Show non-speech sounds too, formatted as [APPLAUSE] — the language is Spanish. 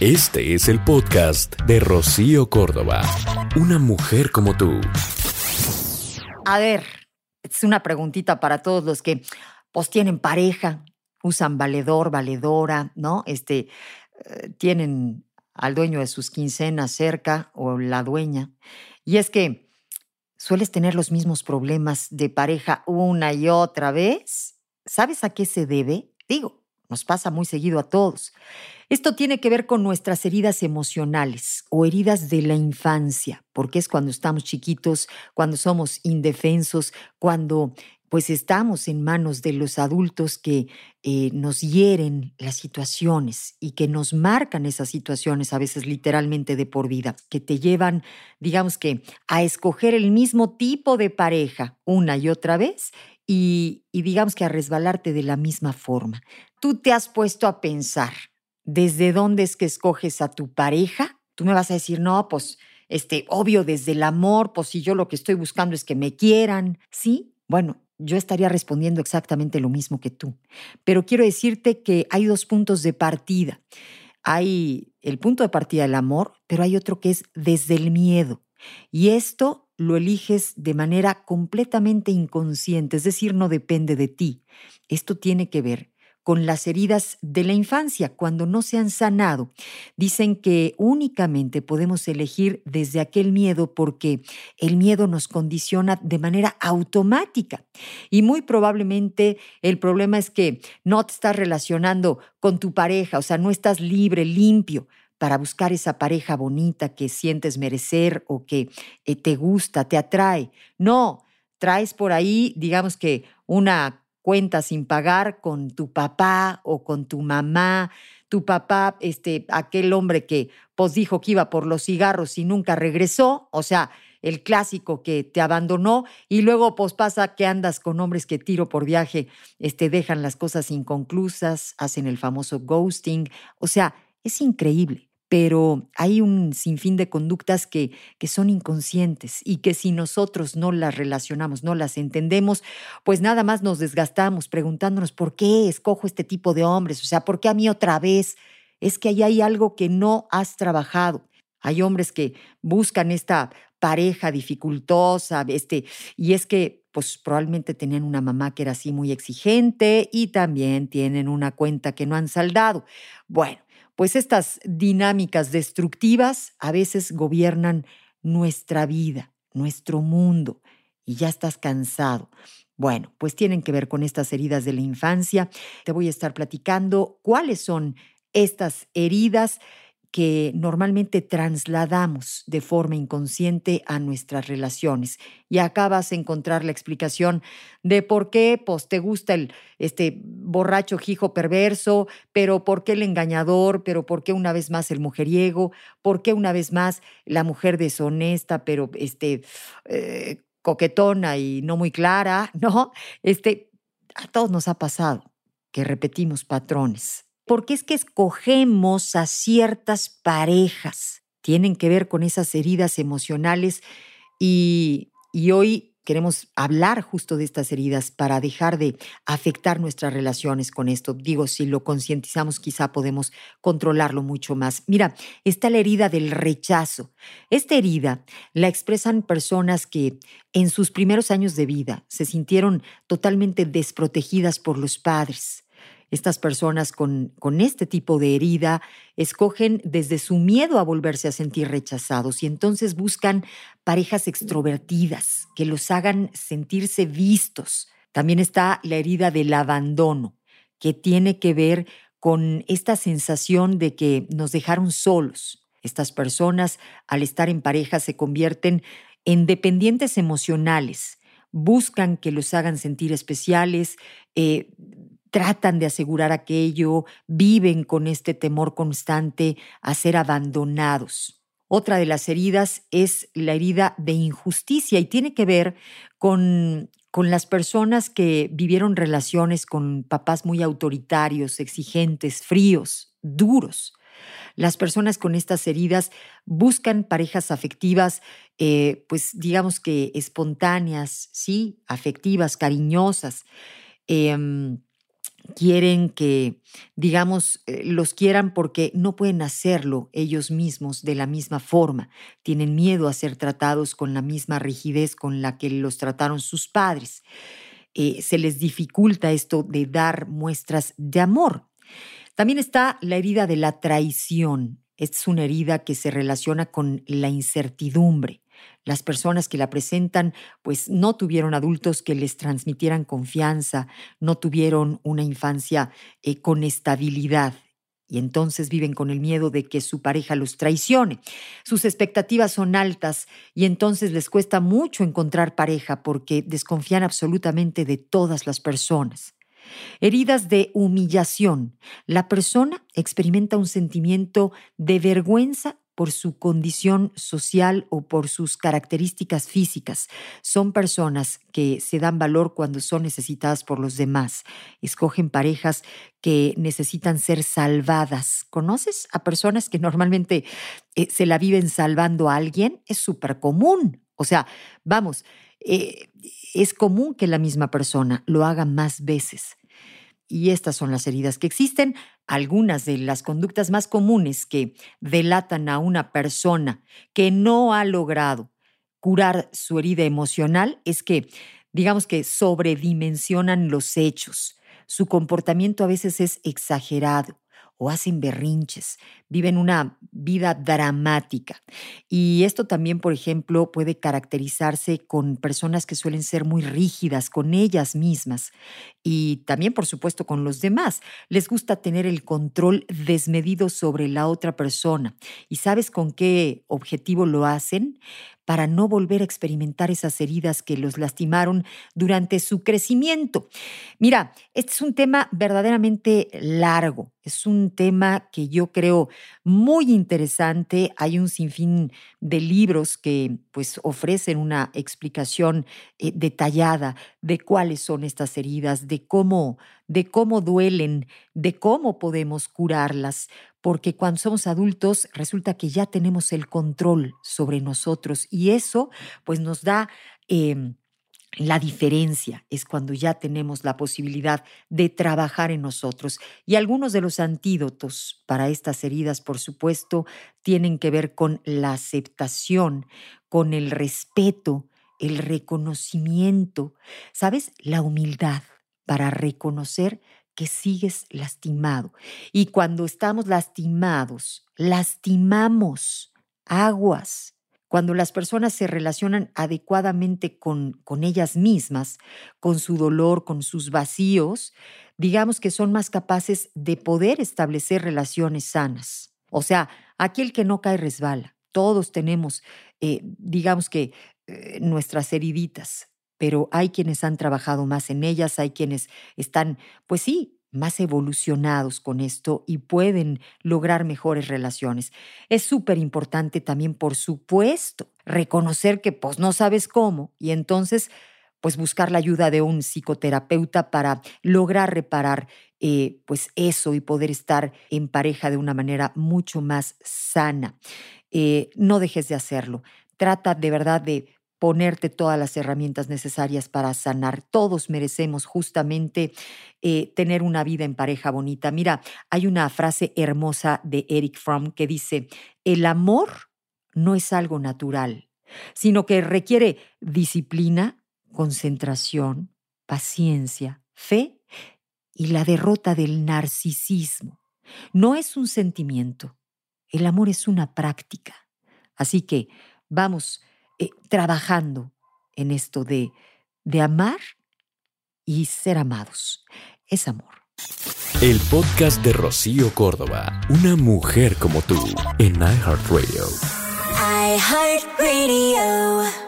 Este es el podcast de Rocío Córdoba. Una mujer como tú. A ver, es una preguntita para todos los que pues tienen pareja, usan valedor, valedora, ¿no? Este, eh, tienen al dueño de sus quincenas cerca o la dueña. Y es que sueles tener los mismos problemas de pareja una y otra vez. ¿Sabes a qué se debe? Digo, nos pasa muy seguido a todos. Esto tiene que ver con nuestras heridas emocionales o heridas de la infancia, porque es cuando estamos chiquitos, cuando somos indefensos, cuando pues estamos en manos de los adultos que eh, nos hieren las situaciones y que nos marcan esas situaciones, a veces literalmente de por vida, que te llevan, digamos que, a escoger el mismo tipo de pareja una y otra vez y, digamos que a resbalarte de la misma forma. Tú te has puesto a pensar, desde dónde es que escoges a tu pareja, tú me vas a decir, no, pues, este, obvio, desde el amor, pues si yo lo que estoy buscando es que me quieran, ¿sí? Bueno, yo estaría respondiendo exactamente lo mismo que tú. Pero quiero decirte que hay dos puntos de partida. Hay el punto de partida del amor, pero hay otro que es desde el miedo. Y esto lo eliges de manera completamente inconsciente, es decir, no depende de ti. Esto tiene que ver con las heridas de la infancia cuando no se han sanado. Dicen que únicamente podemos elegir desde aquel miedo porque el miedo nos condiciona de manera automática. Y muy probablemente el problema es que no te estás relacionando con tu pareja, o sea, no estás libre, limpio para buscar esa pareja bonita que sientes merecer o que eh, te gusta, te atrae. No, traes por ahí, digamos que una cuenta sin pagar con tu papá o con tu mamá, tu papá, este, aquel hombre que pues dijo que iba por los cigarros y nunca regresó, o sea, el clásico que te abandonó y luego pues pasa que andas con hombres que tiro por viaje, este, dejan las cosas inconclusas, hacen el famoso ghosting, o sea, es increíble pero hay un sinfín de conductas que, que son inconscientes y que si nosotros no las relacionamos, no las entendemos, pues nada más nos desgastamos preguntándonos por qué escojo este tipo de hombres, o sea, ¿por qué a mí otra vez? Es que ahí hay algo que no has trabajado. Hay hombres que buscan esta pareja dificultosa, este, y es que pues probablemente tenían una mamá que era así muy exigente y también tienen una cuenta que no han saldado. Bueno, pues estas dinámicas destructivas a veces gobiernan nuestra vida, nuestro mundo, y ya estás cansado. Bueno, pues tienen que ver con estas heridas de la infancia. Te voy a estar platicando cuáles son estas heridas que normalmente trasladamos de forma inconsciente a nuestras relaciones. Y acá vas a encontrar la explicación de por qué pues, te gusta el este, borracho hijo perverso, pero por qué el engañador, pero por qué una vez más el mujeriego, por qué una vez más la mujer deshonesta, pero este, eh, coquetona y no muy clara, [LAUGHS] ¿no? Este, a todos nos ha pasado que repetimos patrones porque es que escogemos a ciertas parejas. Tienen que ver con esas heridas emocionales y, hoy queremos hablar justo de estas heridas para dejar de afectar nuestras relaciones con esto. Digo, si lo concientizamos, quizá podemos controlarlo mucho más. Mira, está la herida del rechazo. Esta herida la expresan personas que en sus primeros años de vida se sintieron totalmente desprotegidas por los padres estas personas con, con, este tipo de herida escogen desde su miedo a volverse a sentir rechazados y entonces buscan parejas extrovertidas que los hagan sentirse vistos. También está la herida del abandono, que tiene que ver con esta sensación de que nos dejaron solos. Estas personas, al estar en pareja, se convierten en dependientes emocionales, buscan que los hagan sentir especiales, eh, tratan de asegurar aquello, viven con este temor constante a ser abandonados. Otra de las heridas es la herida de injusticia y tiene que ver con, con las personas que vivieron relaciones con papás muy autoritarios, exigentes, fríos, duros. Las personas con estas heridas buscan parejas afectivas, eh, pues digamos que espontáneas, sí, afectivas, cariñosas. Em, quieren que, digamos, eh, los quieran porque no pueden hacerlo ellos mismos de la misma forma. Tienen miedo a ser tratados con la misma rigidez con la que los trataron sus padres. Eh, se les dificulta esto de dar muestras de amor. También está la herida de la traición. Es una herida que se relaciona con la incertidumbre. Las personas que la presentan pues no tuvieron adultos que les transmitieran confianza, no tuvieron una infancia eh, con estabilidad y entonces viven con el miedo de que su pareja los traicione. Sus expectativas son altas y entonces les cuesta mucho encontrar pareja porque desconfían absolutamente de todas las personas. Heridas de humillación. La persona experimenta un sentimiento de vergüenza por su condición social o por sus características físicas. Son personas que se dan valor cuando son necesitadas por los demás. Escogen parejas que necesitan ser salvadas. ¿Conoces a personas que normalmente eh, se la viven salvando a alguien? Es súper común. O sea, vamos, eh, es común que la misma persona lo haga más veces. Y estas son las heridas que existen. Algunas de las conductas más comunes que delatan a una persona que no ha logrado curar su herida emocional es que, digamos que sobredimensionan los hechos. Su comportamiento a veces es exagerado o hacen berrinches, viven una vida dramática. Y esto también, por ejemplo, puede caracterizarse con personas que suelen ser muy rígidas con ellas mismas y también, por supuesto, con los demás. Les gusta tener el control desmedido sobre la otra persona. ¿Y sabes con qué objetivo lo hacen? Para no volver a experimentar esas heridas que los lastimaron durante su crecimiento. Mira, este es un tema verdaderamente largo, es un tema que yo creo muy interesante. Hay un sinfín de libros que pues ofrecen una explicación eh, detallada de cuáles son estas heridas, de cómo de cómo duelen, de cómo podemos curarlas, porque cuando somos adultos resulta que ya tenemos el control sobre nosotros y eso pues nos da... Em, la diferencia es cuando ya tenemos la posibilidad de trabajar en nosotros. Y algunos de los antídotos para estas heridas, por supuesto, tienen que ver con la aceptación, con el respeto, el reconocimiento, ¿sabes? La humildad para reconocer que sigues lastimado. Y cuando estamos lastimados, lastimamos aguas. Cuando las personas se relacionan adecuadamente con, con ellas mismas, con su dolor, con sus vacíos, digamos que son más capaces de poder establecer relaciones sanas. O sea, aquel que no cae resbala. Todos tenemos, eh, digamos que, eh, nuestras heriditas, pero hay quienes han trabajado más en ellas, hay quienes están, pues sí, más evolucionados con esto y pueden lograr mejores relaciones. Es súper importante también, por supuesto, reconocer que pues no sabes cómo y entonces pues buscar la ayuda de un psicoterapeuta para lograr reparar eh, pues eso y poder estar en pareja de una manera mucho más sana. Eh, no dejes de hacerlo. Trata de verdad de ponerte todas las herramientas necesarias para sanar. Todos merecemos justamente eh, tener una vida en pareja bonita. Mira, hay una frase hermosa de Eric Fromm que dice, el amor no es algo natural, sino que requiere disciplina, concentración, paciencia, fe y la derrota del narcisismo. No es un sentimiento, el amor es una práctica. Así que vamos eh, trabajando en esto de, de amar y ser amados. Es amor. El podcast de Rocío Córdoba, una mujer como tú, en iHeartRadio. iHeartRadio.